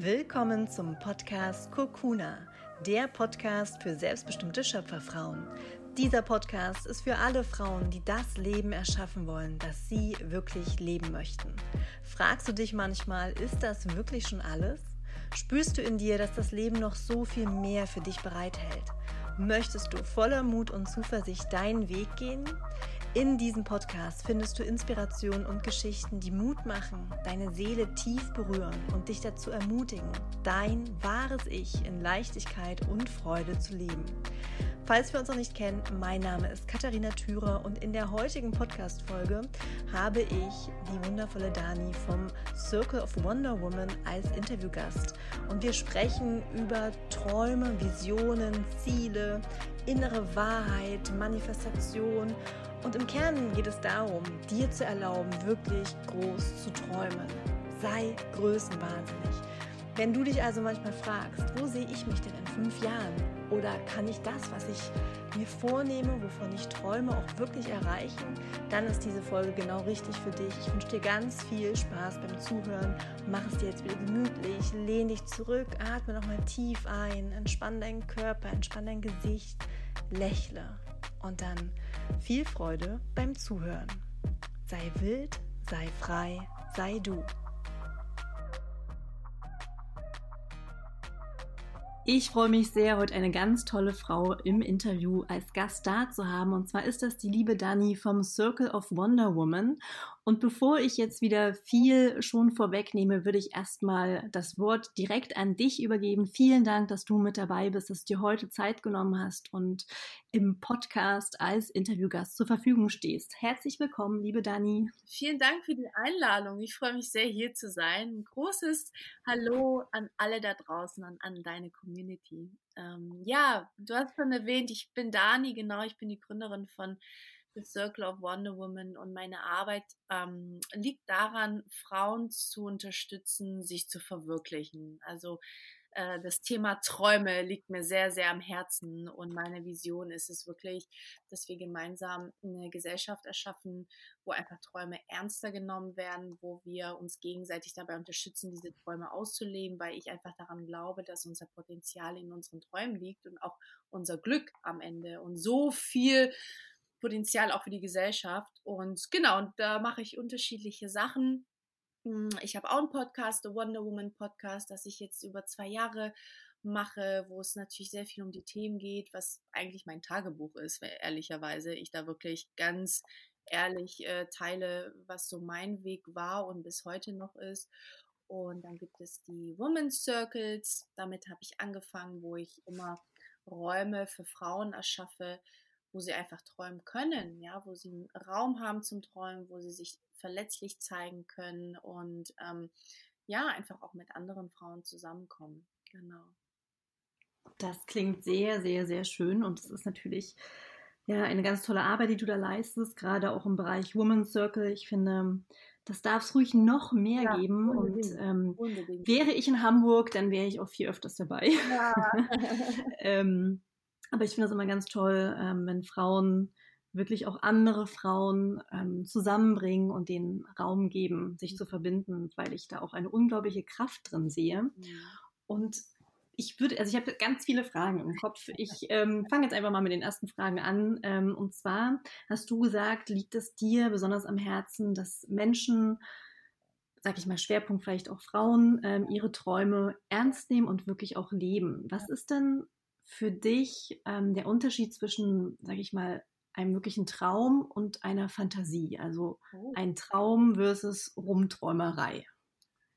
Willkommen zum Podcast Kokuna, der Podcast für selbstbestimmte Schöpferfrauen. Dieser Podcast ist für alle Frauen, die das Leben erschaffen wollen, das sie wirklich leben möchten. Fragst du dich manchmal, ist das wirklich schon alles? Spürst du in dir, dass das Leben noch so viel mehr für dich bereithält? Möchtest du voller Mut und Zuversicht deinen Weg gehen? In diesem Podcast findest du Inspirationen und Geschichten, die Mut machen, deine Seele tief berühren und dich dazu ermutigen, dein wahres Ich in Leichtigkeit und Freude zu leben. Falls wir uns noch nicht kennen, mein Name ist Katharina Thürer und in der heutigen Podcast-Folge habe ich die wundervolle Dani vom Circle of Wonder Woman als Interviewgast. Und wir sprechen über Träume, Visionen, Ziele, innere Wahrheit, Manifestation. Und im Kern geht es darum, dir zu erlauben, wirklich groß zu träumen. Sei größenwahnsinnig. Wenn du dich also manchmal fragst, wo sehe ich mich denn in fünf Jahren? Oder kann ich das, was ich mir vornehme, wovon ich träume, auch wirklich erreichen? Dann ist diese Folge genau richtig für dich. Ich wünsche dir ganz viel Spaß beim Zuhören. Mach es dir jetzt wieder gemütlich, lehn dich zurück, atme nochmal tief ein, entspann deinen Körper, entspann dein Gesicht, lächle und dann viel Freude beim Zuhören. Sei wild, sei frei, sei du. Ich freue mich sehr, heute eine ganz tolle Frau im Interview als Gast da zu haben. Und zwar ist das die liebe Dani vom Circle of Wonder Woman. Und bevor ich jetzt wieder viel schon vorwegnehme, würde ich erstmal das Wort direkt an dich übergeben. Vielen Dank, dass du mit dabei bist, dass du dir heute Zeit genommen hast und im Podcast als Interviewgast zur Verfügung stehst. Herzlich willkommen, liebe Dani. Vielen Dank für die Einladung. Ich freue mich sehr, hier zu sein. Ein großes Hallo an alle da draußen, an, an deine Community. Ähm, ja, du hast schon erwähnt, ich bin Dani, genau, ich bin die Gründerin von The Circle of Wonder Woman und meine Arbeit ähm, liegt daran, Frauen zu unterstützen, sich zu verwirklichen. Also äh, das Thema Träume liegt mir sehr, sehr am Herzen und meine Vision ist es wirklich, dass wir gemeinsam eine Gesellschaft erschaffen, wo einfach Träume ernster genommen werden, wo wir uns gegenseitig dabei unterstützen, diese Träume auszuleben, weil ich einfach daran glaube, dass unser Potenzial in unseren Träumen liegt und auch unser Glück am Ende und so viel Potenzial auch für die Gesellschaft. Und genau, und da mache ich unterschiedliche Sachen. Hm, ich habe auch einen Podcast, The Wonder Woman Podcast, das ich jetzt über zwei Jahre mache, wo es natürlich sehr viel um die Themen geht, was eigentlich mein Tagebuch ist, ehrlicherweise. Ich da wirklich ganz ehrlich äh, teile, was so mein Weg war und bis heute noch ist. Und dann gibt es die Women's Circles. Damit habe ich angefangen, wo ich immer Räume für Frauen erschaffe, wo sie einfach träumen können, ja, wo sie einen Raum haben zum Träumen, wo sie sich verletzlich zeigen können und ähm, ja, einfach auch mit anderen Frauen zusammenkommen. Genau. Das klingt sehr, sehr, sehr schön und es ist natürlich ja eine ganz tolle Arbeit, die du da leistest, gerade auch im Bereich Woman Circle. Ich finde, das darf es ruhig noch mehr ja, geben. Unbedingt, und ähm, wäre ich in Hamburg, dann wäre ich auch viel öfters dabei. Ja. ähm, aber ich finde es immer ganz toll, ähm, wenn Frauen wirklich auch andere Frauen ähm, zusammenbringen und den Raum geben, sich zu verbinden, weil ich da auch eine unglaubliche Kraft drin sehe. Ja. Und ich würde, also ich habe ganz viele Fragen im Kopf. Ich ähm, fange jetzt einfach mal mit den ersten Fragen an. Ähm, und zwar hast du gesagt, liegt es dir besonders am Herzen, dass Menschen, sag ich mal, Schwerpunkt vielleicht auch Frauen, ähm, ihre Träume ernst nehmen und wirklich auch leben. Was ist denn für dich ähm, der Unterschied zwischen, sage ich mal, einem wirklichen Traum und einer Fantasie? Also oh. ein Traum versus Rumträumerei.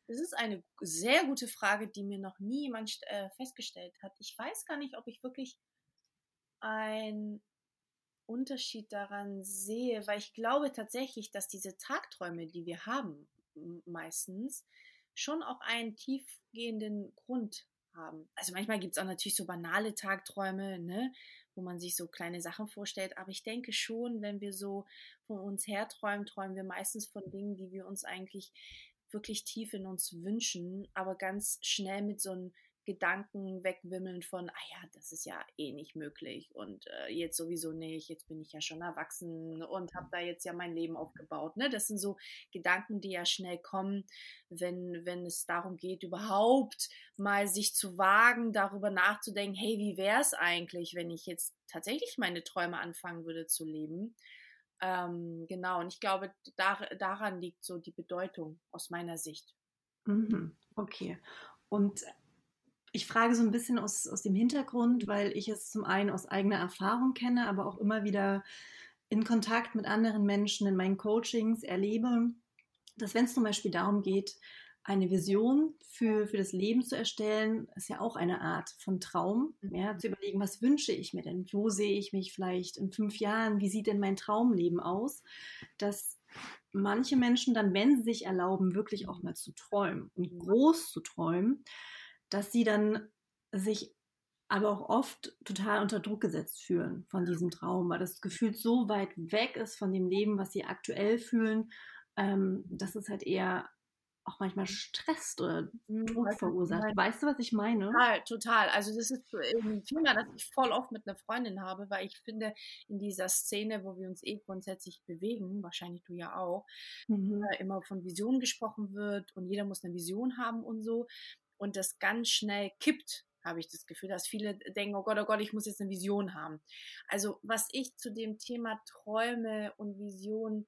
Das ist eine sehr gute Frage, die mir noch nie jemand äh, festgestellt hat. Ich weiß gar nicht, ob ich wirklich einen Unterschied daran sehe, weil ich glaube tatsächlich, dass diese Tagträume, die wir haben, meistens schon auch einen tiefgehenden Grund haben. Also manchmal gibt es auch natürlich so banale Tagträume, ne, wo man sich so kleine Sachen vorstellt. Aber ich denke schon, wenn wir so von uns herträumen, träumen wir meistens von Dingen, die wir uns eigentlich wirklich tief in uns wünschen, aber ganz schnell mit so einem Gedanken wegwimmeln von, ah ja, das ist ja eh nicht möglich und äh, jetzt sowieso nicht, jetzt bin ich ja schon erwachsen und habe da jetzt ja mein Leben aufgebaut. Ne? Das sind so Gedanken, die ja schnell kommen, wenn, wenn es darum geht, überhaupt mal sich zu wagen, darüber nachzudenken, hey, wie wäre es eigentlich, wenn ich jetzt tatsächlich meine Träume anfangen würde zu leben? Ähm, genau, und ich glaube, da, daran liegt so die Bedeutung aus meiner Sicht. Mhm, okay. Und ich frage so ein bisschen aus, aus dem Hintergrund, weil ich es zum einen aus eigener Erfahrung kenne, aber auch immer wieder in Kontakt mit anderen Menschen in meinen Coachings erlebe, dass wenn es zum Beispiel darum geht, eine Vision für, für das Leben zu erstellen, ist ja auch eine Art von Traum, mhm. ja, zu überlegen, was wünsche ich mir denn? Wo sehe ich mich vielleicht in fünf Jahren? Wie sieht denn mein Traumleben aus? Dass manche Menschen dann, wenn sie sich erlauben, wirklich auch mal zu träumen und groß zu träumen, dass sie dann sich aber auch oft total unter Druck gesetzt fühlen von diesem Traum, weil das Gefühl so weit weg ist von dem Leben, was sie aktuell fühlen, ähm, dass es halt eher auch manchmal stresst oder mhm, Druck verursacht. Weißt du, was ich meine? Total, total. Also das ist ein Thema, das ich voll oft mit einer Freundin habe, weil ich finde, in dieser Szene, wo wir uns eh grundsätzlich bewegen, wahrscheinlich du ja auch, mhm. äh, immer von Visionen gesprochen wird und jeder muss eine Vision haben und so und das ganz schnell kippt, habe ich das Gefühl, dass viele denken, oh Gott, oh Gott, ich muss jetzt eine Vision haben. Also was ich zu dem Thema Träume und Vision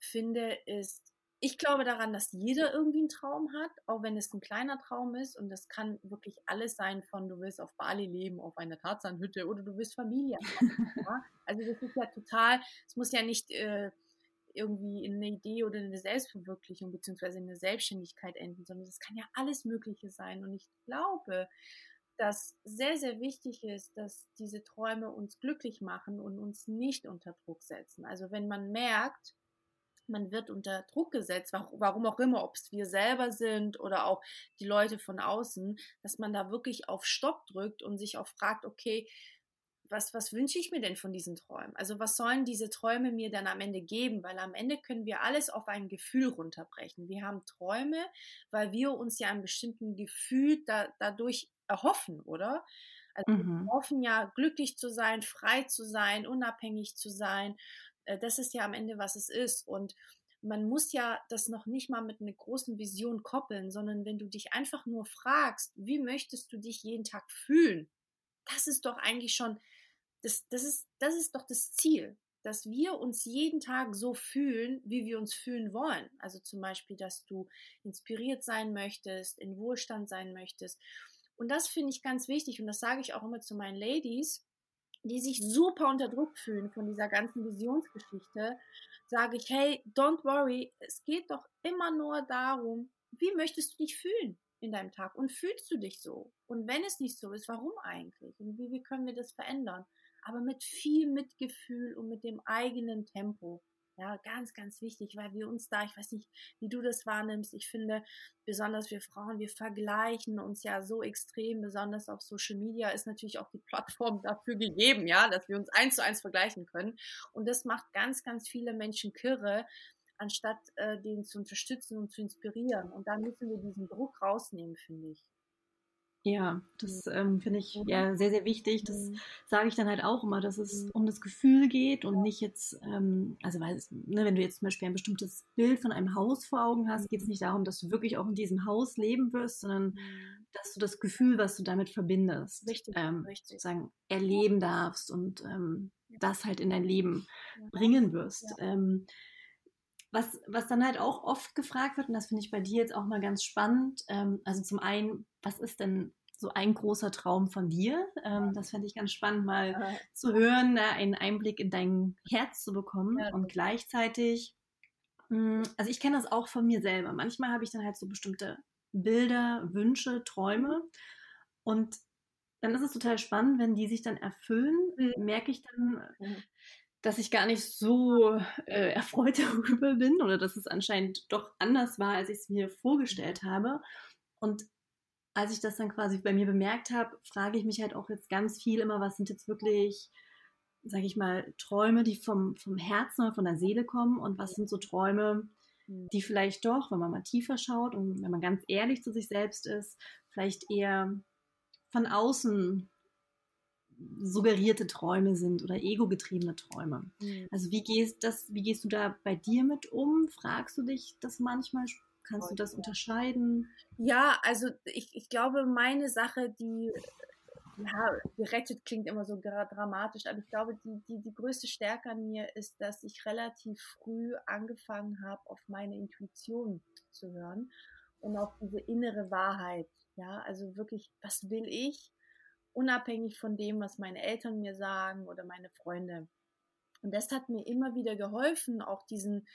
finde, ist, ich glaube daran, dass jeder irgendwie einen Traum hat, auch wenn es ein kleiner Traum ist. Und das kann wirklich alles sein von, du willst auf Bali leben, auf einer Tarzanhütte oder du willst Familie? Also das ist ja total, es muss ja nicht äh, irgendwie in eine Idee oder in eine Selbstverwirklichung beziehungsweise in eine Selbstständigkeit enden, sondern das kann ja alles Mögliche sein. Und ich glaube, dass sehr, sehr wichtig ist, dass diese Träume uns glücklich machen und uns nicht unter Druck setzen. Also wenn man merkt, man wird unter Druck gesetzt, warum auch immer, ob es wir selber sind oder auch die Leute von außen, dass man da wirklich auf Stopp drückt und sich auch fragt, okay, was, was wünsche ich mir denn von diesen Träumen? Also was sollen diese Träume mir dann am Ende geben? Weil am Ende können wir alles auf ein Gefühl runterbrechen. Wir haben Träume, weil wir uns ja ein bestimmten Gefühl da, dadurch erhoffen, oder? Also mhm. wir hoffen ja, glücklich zu sein, frei zu sein, unabhängig zu sein. Äh, das ist ja am Ende, was es ist. Und man muss ja das noch nicht mal mit einer großen Vision koppeln, sondern wenn du dich einfach nur fragst, wie möchtest du dich jeden Tag fühlen? Das ist doch eigentlich schon das, das, ist, das ist doch das Ziel, dass wir uns jeden Tag so fühlen, wie wir uns fühlen wollen. Also zum Beispiel, dass du inspiriert sein möchtest, in Wohlstand sein möchtest. Und das finde ich ganz wichtig und das sage ich auch immer zu meinen Ladies, die sich super unter Druck fühlen von dieser ganzen Visionsgeschichte, sage ich, hey, don't worry, es geht doch immer nur darum, wie möchtest du dich fühlen? in deinem Tag und fühlst du dich so? Und wenn es nicht so ist, warum eigentlich? Und wie, wie können wir das verändern? Aber mit viel Mitgefühl und mit dem eigenen Tempo. Ja, ganz, ganz wichtig, weil wir uns da, ich weiß nicht, wie du das wahrnimmst, ich finde, besonders wir Frauen, wir vergleichen uns ja so extrem, besonders auf Social Media ist natürlich auch die Plattform dafür gegeben, ja, dass wir uns eins zu eins vergleichen können. Und das macht ganz, ganz viele Menschen kirre, anstatt äh, den zu unterstützen und zu inspirieren. Und da müssen wir diesen Druck rausnehmen, finde ich. Ja, das ähm, finde ich ja sehr, sehr wichtig. Das sage ich dann halt auch immer, dass es um das Gefühl geht und nicht jetzt, ähm, also weil, es, ne, wenn du jetzt zum Beispiel ein bestimmtes Bild von einem Haus vor Augen hast, geht es nicht darum, dass du wirklich auch in diesem Haus leben wirst, sondern dass du das Gefühl, was du damit verbindest, richtig, ähm, richtig. sozusagen erleben darfst und ähm, das halt in dein Leben bringen wirst. Ja. Ähm, was, was dann halt auch oft gefragt wird, und das finde ich bei dir jetzt auch mal ganz spannend, ähm, also zum einen, was ist denn so ein großer Traum von dir? Ähm, das fände ich ganz spannend, mal ja. zu hören, äh, einen Einblick in dein Herz zu bekommen ja. und gleichzeitig, mh, hm, also ich kenne das auch von mir selber. Manchmal habe ich dann halt so bestimmte Bilder, Wünsche, Träume und dann ist es total spannend, wenn die sich dann erfüllen, mhm. merke ich dann, mhm dass ich gar nicht so äh, erfreut darüber bin oder dass es anscheinend doch anders war, als ich es mir vorgestellt habe. Und als ich das dann quasi bei mir bemerkt habe, frage ich mich halt auch jetzt ganz viel immer, was sind jetzt wirklich, sage ich mal, Träume, die vom, vom Herzen oder von der Seele kommen und was sind so Träume, mhm. die vielleicht doch, wenn man mal tiefer schaut und wenn man ganz ehrlich zu sich selbst ist, vielleicht eher von außen suggerierte Träume sind oder ego-getriebene Träume. Mhm. Also wie gehst, das, wie gehst du da bei dir mit um? Fragst du dich das manchmal? Kannst du das unterscheiden? Ja, also ich, ich glaube, meine Sache, die ja, gerettet klingt immer so dramatisch, aber ich glaube, die, die, die größte Stärke an mir ist, dass ich relativ früh angefangen habe, auf meine Intuition zu hören und auf diese innere Wahrheit. Ja, also wirklich, was will ich? Unabhängig von dem, was meine Eltern mir sagen oder meine Freunde. Und das hat mir immer wieder geholfen, auch diesen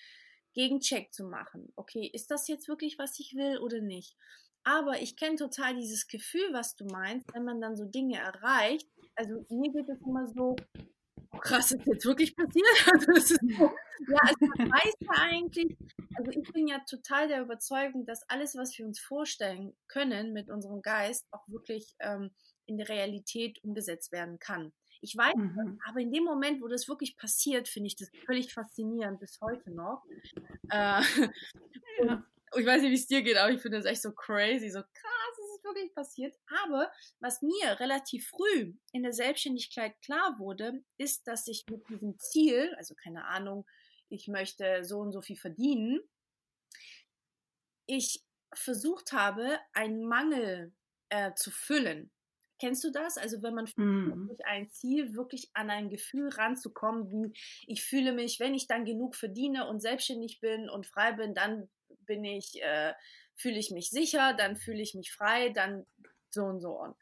Gegencheck zu machen. Okay, ist das jetzt wirklich, was ich will oder nicht? Aber ich kenne total dieses Gefühl, was du meinst, wenn man dann so Dinge erreicht. Also mir geht es immer so, oh krass, ist jetzt wirklich passiert? Also so, ja, also man weiß ja eigentlich, also ich bin ja total der Überzeugung, dass alles, was wir uns vorstellen können mit unserem Geist, auch wirklich ähm, in der Realität umgesetzt werden kann. Ich weiß, mhm. aber in dem Moment, wo das wirklich passiert, finde ich das völlig faszinierend bis heute noch. Äh, ja ich weiß nicht, wie es dir geht, aber ich finde das echt so crazy, so krass, es ist wirklich passiert. Aber was mir relativ früh in der Selbstständigkeit klar wurde, ist, dass ich mit diesem Ziel, also keine Ahnung, ich möchte so und so viel verdienen, ich versucht habe, einen Mangel äh, zu füllen. Kennst du das? Also wenn man mhm. durch ein Ziel wirklich an ein Gefühl ranzukommen, wie ich fühle mich, wenn ich dann genug verdiene und selbstständig bin und frei bin, dann bin ich, äh, fühle ich mich sicher, dann fühle ich mich frei, dann so und so on.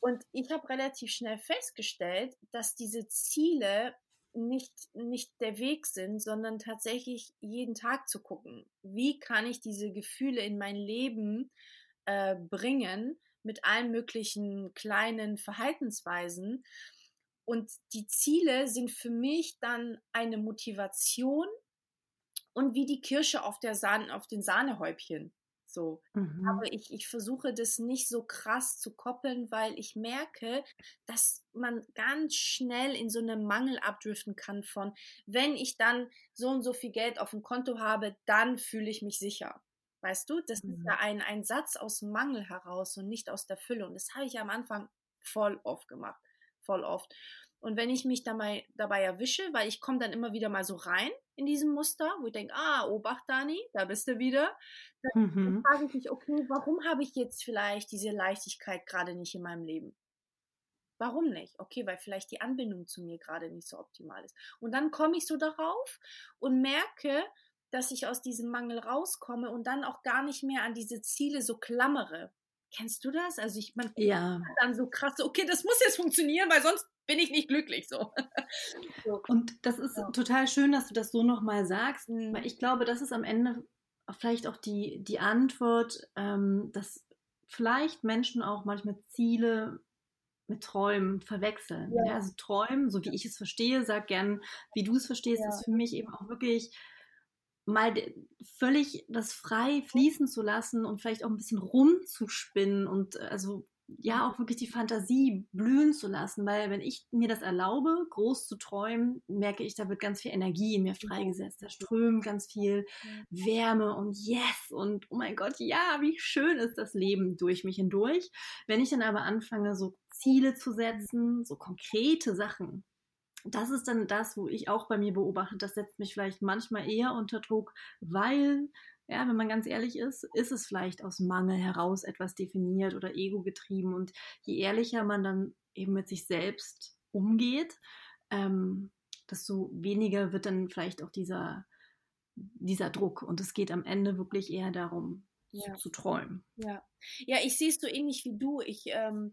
Und ich habe relativ schnell festgestellt, dass diese Ziele nicht, nicht der Weg sind, sondern tatsächlich jeden Tag zu gucken, wie kann ich diese Gefühle in mein Leben äh, bringen mit allen möglichen kleinen Verhaltensweisen. Und die Ziele sind für mich dann eine Motivation, und wie die Kirsche auf, der Sahne, auf den Sahnehäubchen. So. Mhm. Aber ich, ich versuche das nicht so krass zu koppeln, weil ich merke, dass man ganz schnell in so einen Mangel abdriften kann von, wenn ich dann so und so viel Geld auf dem Konto habe, dann fühle ich mich sicher. Weißt du, das mhm. ist ja ein, ein Satz aus Mangel heraus und nicht aus der Fülle. Und das habe ich am Anfang voll oft gemacht. Voll oft. Und wenn ich mich dabei, dabei erwische, weil ich komme dann immer wieder mal so rein in diesem Muster, wo ich denke, ah, Obacht, Dani, da bist du wieder, dann, mhm. frage ich mich, okay, warum habe ich jetzt vielleicht diese Leichtigkeit gerade nicht in meinem Leben? Warum nicht? Okay, weil vielleicht die Anbindung zu mir gerade nicht so optimal ist. Und dann komme ich so darauf und merke, dass ich aus diesem Mangel rauskomme und dann auch gar nicht mehr an diese Ziele so klammere. Kennst du das? Also ich, man ja. dann so krass, okay, das muss jetzt funktionieren, weil sonst bin ich nicht glücklich so. Und das ist ja. total schön, dass du das so nochmal sagst, mhm. weil ich glaube, das ist am Ende vielleicht auch die, die Antwort, ähm, dass vielleicht Menschen auch manchmal Ziele mit Träumen verwechseln. Ja. Ja, also Träumen, so wie ich es verstehe, sag gern, wie du es verstehst, ist für mich eben auch wirklich mal völlig das frei fließen zu lassen und vielleicht auch ein bisschen rumzuspinnen und äh, also ja auch wirklich die Fantasie blühen zu lassen, weil wenn ich mir das erlaube, groß zu träumen, merke ich, da wird ganz viel Energie in mir freigesetzt, da strömt ganz viel Wärme und Yes! Und oh mein Gott, ja, wie schön ist das Leben durch mich hindurch. Wenn ich dann aber anfange, so Ziele zu setzen, so konkrete Sachen, das ist dann das, wo ich auch bei mir beobachte, das setzt mich vielleicht manchmal eher unter Druck, weil ja, wenn man ganz ehrlich ist, ist es vielleicht aus Mangel heraus etwas definiert oder ego getrieben. Und je ehrlicher man dann eben mit sich selbst umgeht, ähm, desto weniger wird dann vielleicht auch dieser, dieser Druck. Und es geht am Ende wirklich eher darum, ja. zu, träumen. Ja. ja, ich sehe es so ähnlich wie du. Ich, ähm,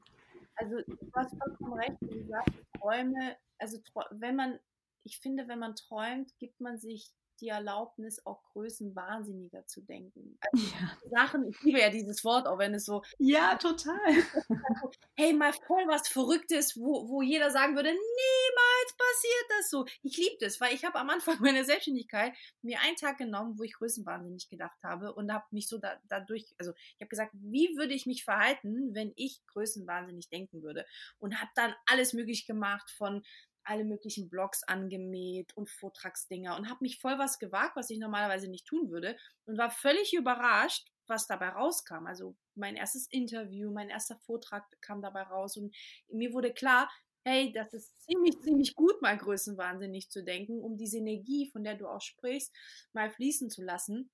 also du hast vollkommen recht, wie gesagt, Träume, also wenn man, ich finde, wenn man träumt, gibt man sich die Erlaubnis, auch größenwahnsinniger zu denken. Also ja. Sachen, ich liebe ja dieses Wort, auch wenn es so. Ja, total. hey, mal voll was Verrücktes, wo, wo jeder sagen würde, niemals passiert das so. Ich liebe das, weil ich habe am Anfang meiner Selbstständigkeit mir einen Tag genommen, wo ich größenwahnsinnig gedacht habe und habe mich so da, dadurch, also ich habe gesagt, wie würde ich mich verhalten, wenn ich größenwahnsinnig denken würde? Und habe dann alles möglich gemacht von alle möglichen Blogs angemäht und Vortragsdinger und habe mich voll was gewagt, was ich normalerweise nicht tun würde und war völlig überrascht, was dabei rauskam. Also mein erstes Interview, mein erster Vortrag kam dabei raus und mir wurde klar, hey, das ist ziemlich, ziemlich gut, mal größenwahnsinnig zu denken, um diese Energie, von der du auch sprichst, mal fließen zu lassen.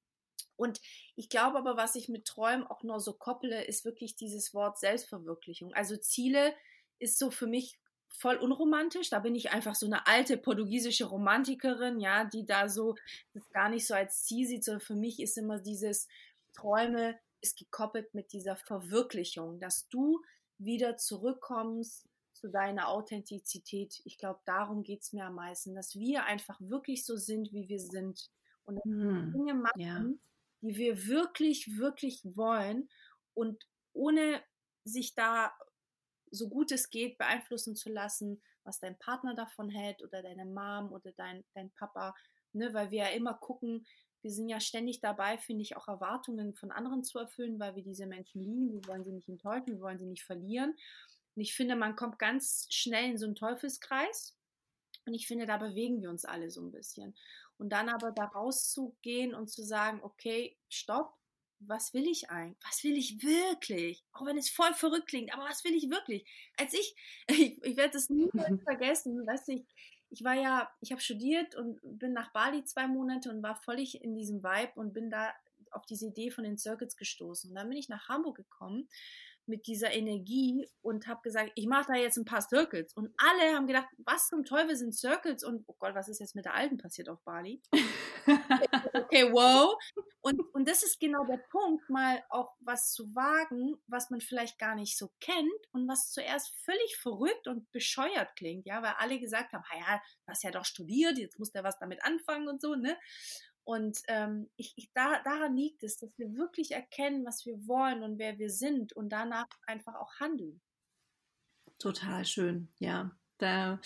Und ich glaube aber, was ich mit Träumen auch nur so kopple, ist wirklich dieses Wort Selbstverwirklichung. Also Ziele ist so für mich voll unromantisch. Da bin ich einfach so eine alte portugiesische Romantikerin, ja, die da so das gar nicht so als Ziel sieht, sondern für mich ist immer dieses Träume ist gekoppelt mit dieser Verwirklichung, dass du wieder zurückkommst zu deiner Authentizität. Ich glaube, darum geht es mir am meisten, dass wir einfach wirklich so sind, wie wir sind. Und hm, Dinge machen, ja. die wir wirklich, wirklich wollen und ohne sich da so gut es geht beeinflussen zu lassen, was dein Partner davon hält oder deine Mom oder dein, dein Papa, ne, weil wir ja immer gucken, wir sind ja ständig dabei, finde ich, auch Erwartungen von anderen zu erfüllen, weil wir diese Menschen lieben, wir wollen sie nicht enttäuschen, wir wollen sie nicht verlieren. Und ich finde, man kommt ganz schnell in so einen Teufelskreis. Und ich finde, da bewegen wir uns alle so ein bisschen. Und dann aber da rauszugehen und zu sagen, okay, stopp, was will ich eigentlich? Was will ich wirklich? Auch wenn es voll verrückt klingt, aber was will ich wirklich? Als ich, ich, ich werde das nie vergessen, weißt du, ich, ich war ja, ich habe studiert und bin nach Bali zwei Monate und war völlig in diesem Vibe und bin da auf diese Idee von den Circuits gestoßen. Und dann bin ich nach Hamburg gekommen mit dieser Energie und habe gesagt, ich mache da jetzt ein paar Circles. Und alle haben gedacht, was zum Teufel sind Circles? Und oh Gott, was ist jetzt mit der Alten passiert auf Bali? okay, wow. Und, und das ist genau der Punkt, mal auch was zu wagen, was man vielleicht gar nicht so kennt und was zuerst völlig verrückt und bescheuert klingt, ja, weil alle gesagt haben, ja, du hast ja doch studiert, jetzt muss der was damit anfangen und so, ne? Und ähm, ich, ich, da, daran liegt es, dass wir wirklich erkennen, was wir wollen und wer wir sind und danach einfach auch handeln. Total schön, ja. Da,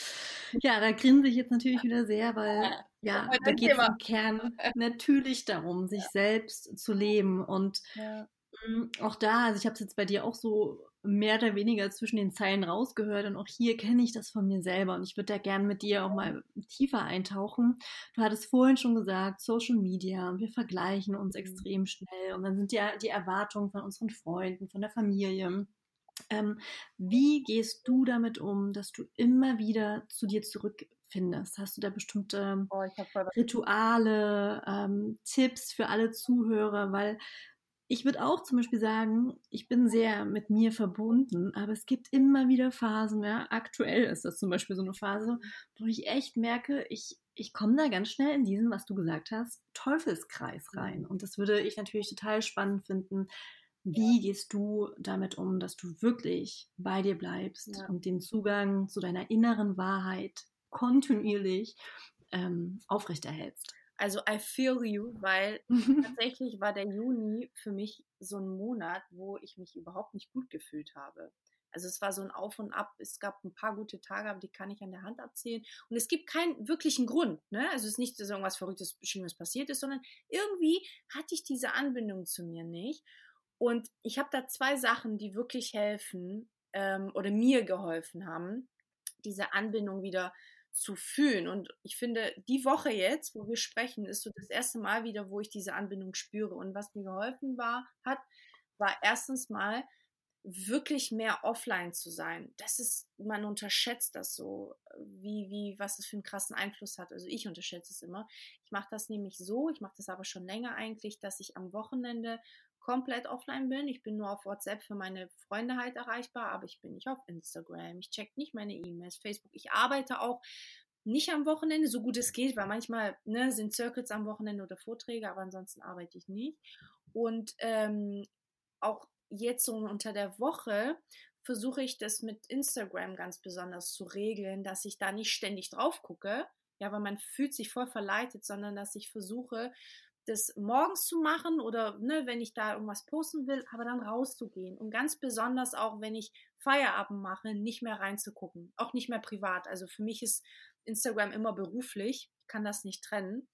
ja, da grinse ich jetzt natürlich wieder sehr, weil ja, da geht es im Kern natürlich darum, sich selbst zu leben. Und ja. Hm, auch da, also ich habe es jetzt bei dir auch so mehr oder weniger zwischen den Zeilen rausgehört und auch hier kenne ich das von mir selber und ich würde da gerne mit dir auch mal tiefer eintauchen. Du hattest vorhin schon gesagt, Social Media wir vergleichen uns mhm. extrem schnell und dann sind ja die Erwartungen von unseren Freunden, von der Familie. Ähm, wie gehst du damit um, dass du immer wieder zu dir zurückfindest? Hast du da bestimmte oh, Rituale, ähm, Tipps für alle Zuhörer? Weil ich würde auch zum Beispiel sagen, ich bin sehr mit mir verbunden, aber es gibt immer wieder Phasen, ja, aktuell ist das zum Beispiel so eine Phase, wo ich echt merke, ich, ich komme da ganz schnell in diesen, was du gesagt hast, Teufelskreis rein. Und das würde ich natürlich total spannend finden. Wie gehst du damit um, dass du wirklich bei dir bleibst ja. und den Zugang zu deiner inneren Wahrheit kontinuierlich ähm, aufrechterhältst? Also I feel you, weil tatsächlich war der Juni für mich so ein Monat, wo ich mich überhaupt nicht gut gefühlt habe. Also es war so ein Auf und Ab. Es gab ein paar gute Tage, aber die kann ich an der Hand abzählen. Und es gibt keinen wirklichen Grund. Ne? Also es ist nicht, dass irgendwas Verrücktes, Schlimmes passiert ist, sondern irgendwie hatte ich diese Anbindung zu mir nicht. Und ich habe da zwei Sachen, die wirklich helfen ähm, oder mir geholfen haben, diese Anbindung wieder zu fühlen. Und ich finde, die Woche jetzt, wo wir sprechen, ist so das erste Mal wieder, wo ich diese Anbindung spüre. Und was mir geholfen war, hat, war erstens mal wirklich mehr offline zu sein. Das ist, man unterschätzt das so, wie, wie, was es für einen krassen Einfluss hat. Also ich unterschätze es immer. Ich mache das nämlich so, ich mache das aber schon länger eigentlich, dass ich am Wochenende komplett offline bin. Ich bin nur auf WhatsApp für meine Freunde halt erreichbar, aber ich bin nicht auf Instagram. Ich check nicht meine E-Mails, Facebook. Ich arbeite auch nicht am Wochenende, so gut es geht, weil manchmal ne, sind Circuits am Wochenende oder Vorträge, aber ansonsten arbeite ich nicht. Und ähm, auch jetzt so unter der Woche versuche ich das mit Instagram ganz besonders zu regeln, dass ich da nicht ständig drauf gucke, ja, weil man fühlt sich voll verleitet, sondern dass ich versuche, das morgens zu machen oder ne, wenn ich da irgendwas posten will, aber dann rauszugehen. Und ganz besonders auch, wenn ich Feierabend mache, nicht mehr reinzugucken. Auch nicht mehr privat. Also für mich ist Instagram immer beruflich, kann das nicht trennen.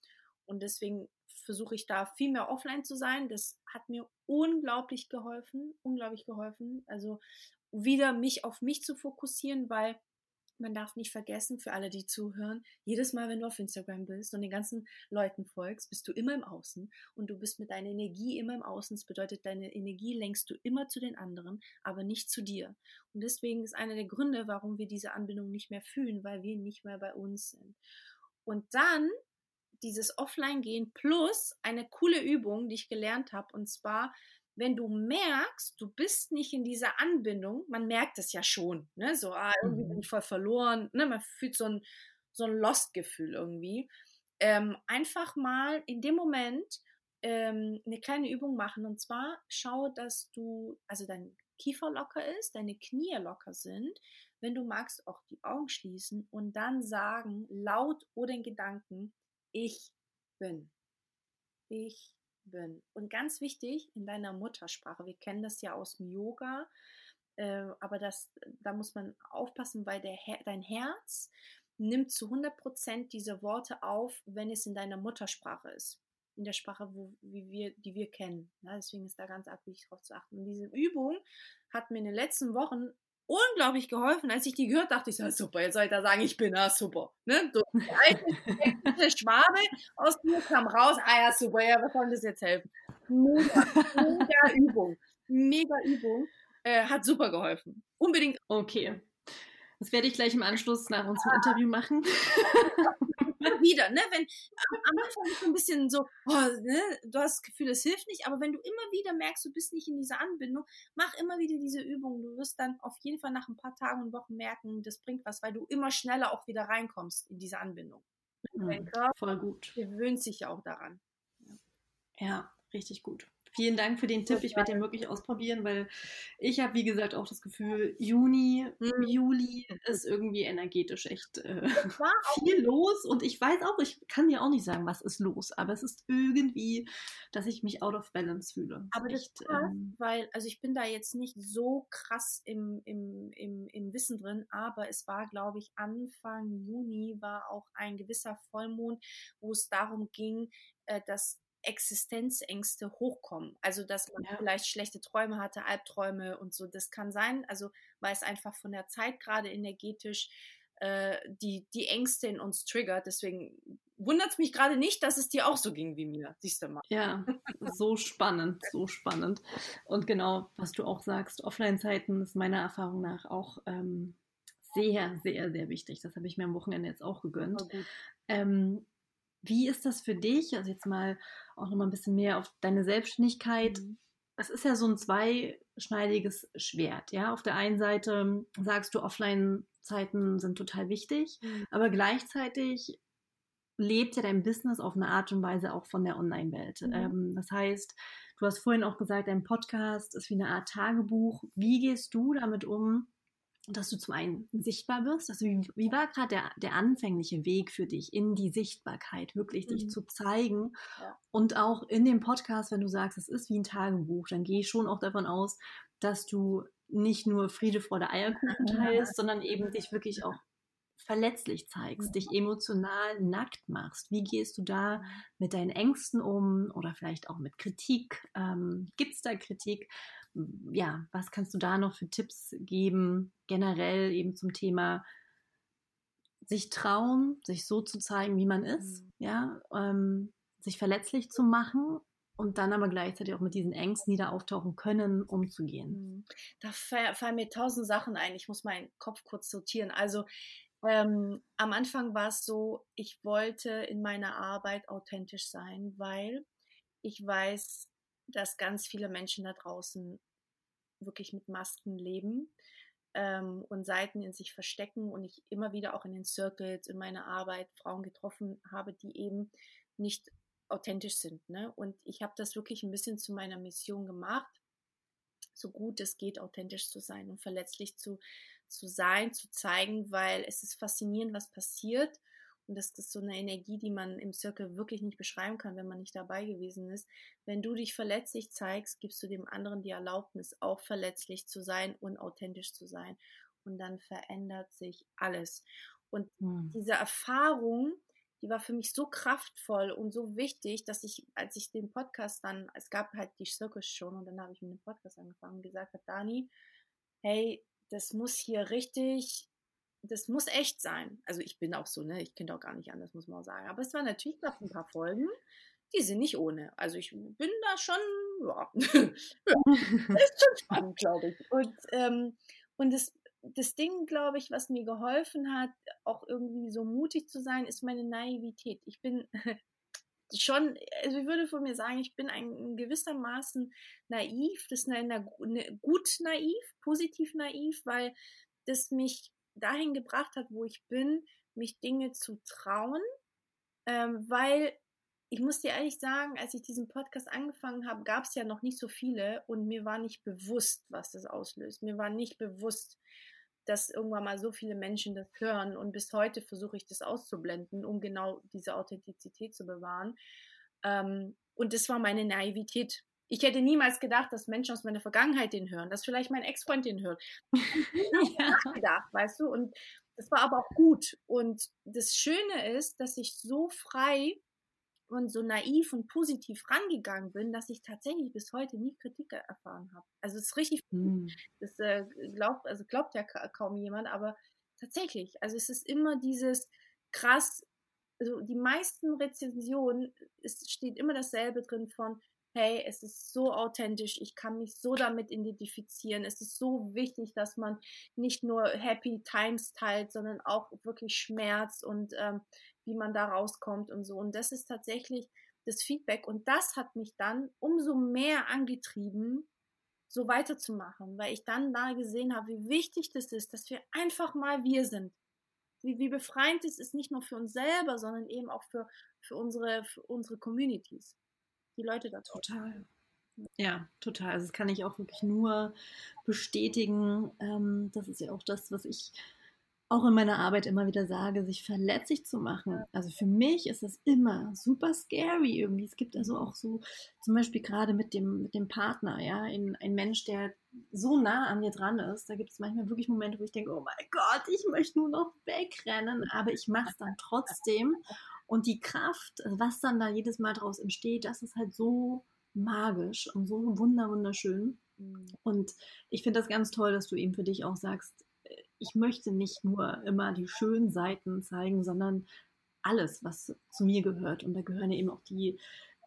Und deswegen versuche ich da viel mehr offline zu sein. Das hat mir unglaublich geholfen, unglaublich geholfen. Also wieder mich auf mich zu fokussieren, weil man darf nicht vergessen, für alle, die zuhören, jedes Mal, wenn du auf Instagram bist und den ganzen Leuten folgst, bist du immer im Außen und du bist mit deiner Energie immer im Außen. Das bedeutet, deine Energie lenkst du immer zu den anderen, aber nicht zu dir. Und deswegen ist einer der Gründe, warum wir diese Anbindung nicht mehr fühlen, weil wir nicht mehr bei uns sind. Und dann dieses Offline-Gehen plus eine coole Übung, die ich gelernt habe, und zwar wenn du merkst, du bist nicht in dieser Anbindung, man merkt es ja schon, ne? so, ah, irgendwie bin mhm. ich voll verloren, ne? man fühlt so ein, so ein Lost-Gefühl irgendwie. Ähm, einfach mal in dem Moment ähm, eine kleine Übung machen und zwar schau, dass du, also dein Kiefer locker ist, deine Knie locker sind. Wenn du magst, auch die Augen schließen und dann sagen, laut oder in Gedanken, ich bin. Ich bin. Und ganz wichtig, in deiner Muttersprache. Wir kennen das ja aus dem Yoga, äh, aber das, da muss man aufpassen, weil der, dein Herz nimmt zu 100% diese Worte auf, wenn es in deiner Muttersprache ist. In der Sprache, wo, wie wir, die wir kennen. Ja, deswegen ist da ganz wichtig darauf zu achten. Und diese Übung hat mir in den letzten Wochen unglaublich geholfen. Als ich die gehört, dachte ich so, super, jetzt soll ich da sagen, ich bin, ah, super. Ne? So, der alte Schwabe aus mir kam raus, ah ja, super, ja, was soll das jetzt helfen? Mega, mega Übung. Mega Übung. Äh, hat super geholfen. Unbedingt. Okay. Das werde ich gleich im Anschluss nach unserem ah. Interview machen. wieder, ne? Wenn am Anfang ist ein bisschen so, oh, ne? du hast das Gefühl, es hilft nicht, aber wenn du immer wieder merkst, du bist nicht in dieser Anbindung, mach immer wieder diese Übung. Du wirst dann auf jeden Fall nach ein paar Tagen und Wochen merken, das bringt was, weil du immer schneller auch wieder reinkommst in diese Anbindung. Mhm, voll gut. gewöhnt sich ja auch daran. Ja, ja richtig gut. Vielen Dank für den Tipp. Ich werde den wirklich ausprobieren, weil ich habe, wie gesagt, auch das Gefühl, Juni, mhm. Juli ist irgendwie energetisch echt äh, viel los. Und ich weiß auch, ich kann dir auch nicht sagen, was ist los, aber es ist irgendwie, dass ich mich out of balance fühle. Aber das echt, krass, ähm, weil, also ich bin da jetzt nicht so krass im, im, im, im Wissen drin, aber es war, glaube ich, Anfang Juni war auch ein gewisser Vollmond, wo es darum ging, äh, dass Existenzängste hochkommen. Also, dass man ja. vielleicht schlechte Träume hatte, Albträume und so. Das kann sein, also weil es einfach von der Zeit gerade energetisch äh, die, die Ängste in uns triggert. Deswegen wundert es mich gerade nicht, dass es dir auch so ging wie mir. Siehst du mal. Ja, so spannend, so spannend. Und genau, was du auch sagst, Offline-Zeiten ist meiner Erfahrung nach auch ähm, sehr, sehr, sehr wichtig. Das habe ich mir am Wochenende jetzt auch gegönnt. Oh, ähm, wie ist das für dich? Also jetzt mal auch nochmal ein bisschen mehr auf deine Selbstständigkeit. Mhm. Es ist ja so ein zweischneidiges Schwert. Ja, auf der einen Seite sagst du, Offline-Zeiten sind total wichtig, mhm. aber gleichzeitig lebt ja dein Business auf eine Art und Weise auch von der Online-Welt. Mhm. Ähm, das heißt, du hast vorhin auch gesagt, dein Podcast ist wie eine Art Tagebuch. Wie gehst du damit um, dass du zum einen sichtbar wirst. Also wie, wie war gerade der, der anfängliche Weg für dich in die Sichtbarkeit, wirklich mhm. dich zu zeigen? Ja. Und auch in dem Podcast, wenn du sagst, es ist wie ein Tagebuch, dann gehe ich schon auch davon aus, dass du nicht nur Friede, Freude, Eierkuchen teilst, sondern eben dich wirklich auch verletzlich zeigst, dich emotional nackt machst. Wie gehst du da mhm. mit deinen Ängsten um oder vielleicht auch mit Kritik? Ähm, Gibt es da Kritik? ja, was kannst du da noch für Tipps geben, generell eben zum Thema sich trauen, sich so zu zeigen, wie man ist, mhm. ja, ähm, sich verletzlich zu machen und dann aber gleichzeitig auch mit diesen Ängsten, die da auftauchen können, umzugehen. Mhm. Da fallen mir tausend Sachen ein. Ich muss meinen Kopf kurz sortieren. Also ähm, am Anfang war es so, ich wollte in meiner Arbeit authentisch sein, weil ich weiß, dass ganz viele Menschen da draußen wirklich mit Masken leben ähm, und Seiten in sich verstecken und ich immer wieder auch in den Circles in meiner Arbeit Frauen getroffen habe, die eben nicht authentisch sind. Ne? Und ich habe das wirklich ein bisschen zu meiner Mission gemacht, so gut es geht, authentisch zu sein und verletzlich zu, zu sein, zu zeigen, weil es ist faszinierend, was passiert und das ist so eine Energie, die man im Circle wirklich nicht beschreiben kann, wenn man nicht dabei gewesen ist. Wenn du dich verletzlich zeigst, gibst du dem anderen die Erlaubnis, auch verletzlich zu sein und authentisch zu sein. Und dann verändert sich alles. Und hm. diese Erfahrung, die war für mich so kraftvoll und so wichtig, dass ich, als ich den Podcast dann, es gab halt die Circus schon und dann habe ich mit dem Podcast angefangen und gesagt habe, Dani, hey, das muss hier richtig das muss echt sein. Also ich bin auch so, ne? Ich könnte auch gar nicht anders, muss man auch sagen. Aber es waren natürlich noch ein paar Folgen, die sind nicht ohne. Also ich bin da schon, ja, ja ist schon spannend, glaube ich. Und, ähm, und das, das Ding, glaube ich, was mir geholfen hat, auch irgendwie so mutig zu sein, ist meine Naivität. Ich bin schon, also ich würde von mir sagen, ich bin ein gewissermaßen naiv, das ist eine, eine, gut naiv, positiv naiv, weil das mich dahin gebracht hat, wo ich bin, mich Dinge zu trauen, ähm, weil ich muss dir ehrlich sagen, als ich diesen Podcast angefangen habe, gab es ja noch nicht so viele und mir war nicht bewusst, was das auslöst. Mir war nicht bewusst, dass irgendwann mal so viele Menschen das hören und bis heute versuche ich das auszublenden, um genau diese Authentizität zu bewahren. Ähm, und das war meine Naivität. Ich hätte niemals gedacht, dass Menschen aus meiner Vergangenheit den hören, dass vielleicht mein Ex-Freund den hört. ja. gedacht, weißt du? Und das war aber auch gut. Und das Schöne ist, dass ich so frei und so naiv und positiv rangegangen bin, dass ich tatsächlich bis heute nie Kritik erfahren habe. Also es ist richtig, mhm. das äh, glaubt, also glaubt ja kaum jemand, aber tatsächlich, also es ist immer dieses krass, also die meisten Rezensionen, es steht immer dasselbe drin von, hey, es ist so authentisch, ich kann mich so damit identifizieren, es ist so wichtig, dass man nicht nur Happy Times teilt, sondern auch wirklich Schmerz und ähm, wie man da rauskommt und so. Und das ist tatsächlich das Feedback. Und das hat mich dann umso mehr angetrieben, so weiterzumachen, weil ich dann da gesehen habe, wie wichtig das ist, dass wir einfach mal wir sind. Wie, wie befreiend es ist, nicht nur für uns selber, sondern eben auch für, für, unsere, für unsere Communities. Die Leute da Total. Ja, total. Also das kann ich auch wirklich nur bestätigen. Ähm, das ist ja auch das, was ich auch in meiner Arbeit immer wieder sage, sich verletzlich zu machen. Also für mich ist es immer super scary irgendwie. Es gibt also auch so, zum Beispiel gerade mit dem, mit dem Partner, ja, ein, ein Mensch, der so nah an dir dran ist. Da gibt es manchmal wirklich Momente, wo ich denke, oh mein Gott, ich möchte nur noch wegrennen, aber ich mache es dann trotzdem. Und die Kraft, was dann da jedes Mal daraus entsteht, das ist halt so magisch und so wunder wunderschön. Mhm. Und ich finde das ganz toll, dass du eben für dich auch sagst, ich möchte nicht nur immer die schönen Seiten zeigen, sondern alles, was zu mir gehört. Und da gehören eben auch die,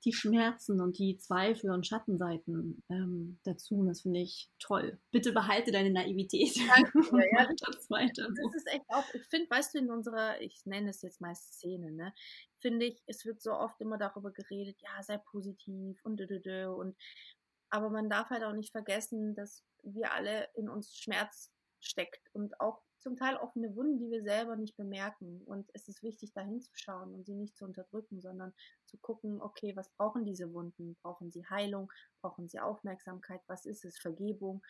die Schmerzen und die Zweifel und Schattenseiten ähm, dazu. Und das finde ich toll. Bitte behalte deine Naivität. Danke. Ja, das, weiter, so. das ist echt auch, ich finde, weißt du, in unserer, ich nenne es jetzt mal Szene, ne, finde ich, es wird so oft immer darüber geredet, ja, sei positiv und und aber man darf halt auch nicht vergessen, dass wir alle in uns Schmerz steckt und auch zum Teil offene Wunden, die wir selber nicht bemerken. Und es ist wichtig, da hinzuschauen und sie nicht zu unterdrücken, sondern zu gucken, okay, was brauchen diese Wunden? Brauchen sie Heilung? Brauchen sie Aufmerksamkeit? Was ist es? Vergebung?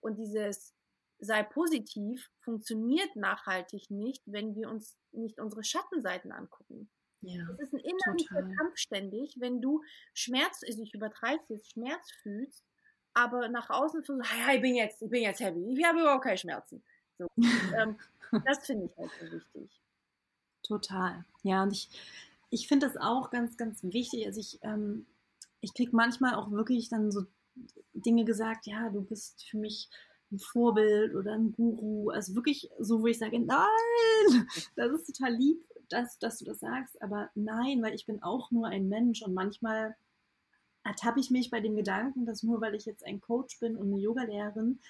Und dieses sei positiv funktioniert nachhaltig nicht, wenn wir uns nicht unsere Schattenseiten angucken. Ja, es ist ein innerlicher Kampf ständig, wenn du Schmerz, also ich übertreibe jetzt, Schmerz fühlst, aber nach außen so, hey, ich bin jetzt, ich bin jetzt happy, ich habe überhaupt keine Schmerzen. So, ähm, das finde ich halt so wichtig. Total. Ja, und ich, ich finde das auch ganz, ganz wichtig. Also ich, ähm, ich kriege manchmal auch wirklich dann so Dinge gesagt, ja, du bist für mich ein Vorbild oder ein Guru. Also wirklich so, wo ich sage, nein, das ist total lieb, dass, dass du das sagst, aber nein, weil ich bin auch nur ein Mensch und manchmal ertappe ich mich bei dem Gedanken, dass nur weil ich jetzt ein Coach bin und eine Yogalehrerin,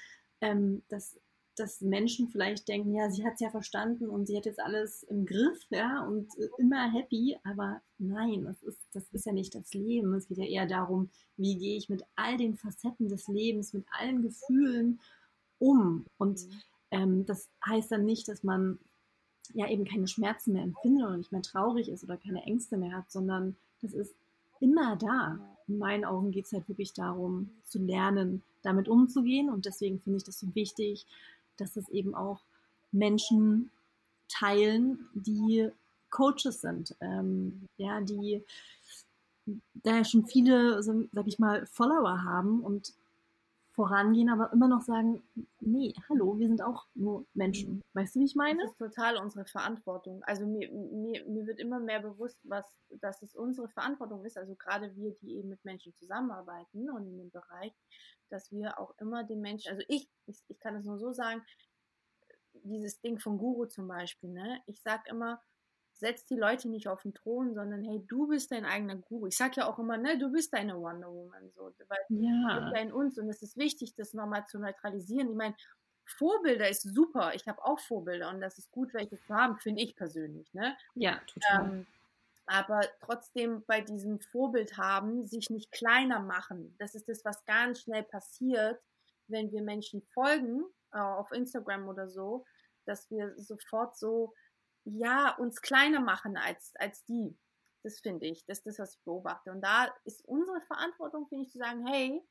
ähm, dass, dass Menschen vielleicht denken, ja, sie hat es ja verstanden und sie hat jetzt alles im Griff, ja, und äh, immer happy, aber nein, das ist, das ist ja nicht das Leben. Es geht ja eher darum, wie gehe ich mit all den Facetten des Lebens, mit allen Gefühlen um. Und mhm. ähm, das heißt dann nicht, dass man ja eben keine Schmerzen mehr empfindet oder nicht mehr traurig ist oder keine Ängste mehr hat, sondern das ist immer da. In meinen Augen geht es halt wirklich darum, zu lernen, damit umzugehen. Und deswegen finde ich das so wichtig, dass das eben auch Menschen teilen, die Coaches sind, ähm, ja, die da schon viele, sag ich mal, Follower haben und vorangehen, aber immer noch sagen, nee, hallo, wir sind auch nur Menschen. Mhm. Weißt du, wie ich meine? Das ist total unsere Verantwortung. Also mir, mir, mir wird immer mehr bewusst, was, dass es unsere Verantwortung ist, also gerade wir, die eben mit Menschen zusammenarbeiten und in dem Bereich, dass wir auch immer den Menschen, also ich, ich, ich kann es nur so sagen, dieses Ding von Guru zum Beispiel, ne? Ich sag immer, setz die Leute nicht auf den Thron, sondern hey, du bist dein eigener Guru. Ich sag ja auch immer, ne, du bist deine Wonder Woman, so, weil ja. in uns und es ist wichtig, das nochmal zu neutralisieren. Ich meine, Vorbilder ist super. Ich habe auch Vorbilder und das ist gut, welche zu haben, finde ich persönlich, ne? Ja, total. Ähm, aber trotzdem bei diesem Vorbild haben, sich nicht kleiner machen. Das ist das, was ganz schnell passiert, wenn wir Menschen folgen, äh, auf Instagram oder so, dass wir sofort so, ja, uns kleiner machen als, als die. Das finde ich. Das ist das, was ich beobachte. Und da ist unsere Verantwortung, finde ich, zu sagen, hey,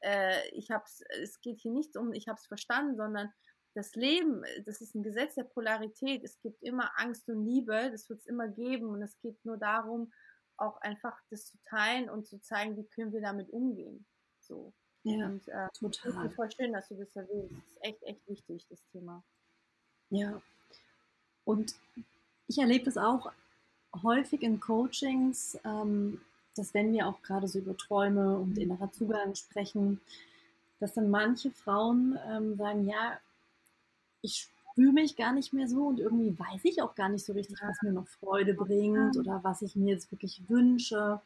äh, ich hab's, es geht hier nicht um, ich habe es verstanden, sondern das Leben, das ist ein Gesetz der Polarität. Es gibt immer Angst und Liebe, das wird es immer geben. Und es geht nur darum, auch einfach das zu teilen und zu zeigen, wie können wir damit umgehen. So. Ja, und, äh, total. ist voll schön, dass du das erwähnst. Das ist echt, echt wichtig, das Thema. Ja. Und ich erlebe das auch häufig in Coachings, ähm, dass wenn wir auch gerade so über Träume und innerer Zugang sprechen, dass dann manche Frauen ähm, sagen, ja, ich fühle mich gar nicht mehr so und irgendwie weiß ich auch gar nicht so richtig, was mir noch Freude bringt oder was ich mir jetzt wirklich wünsche.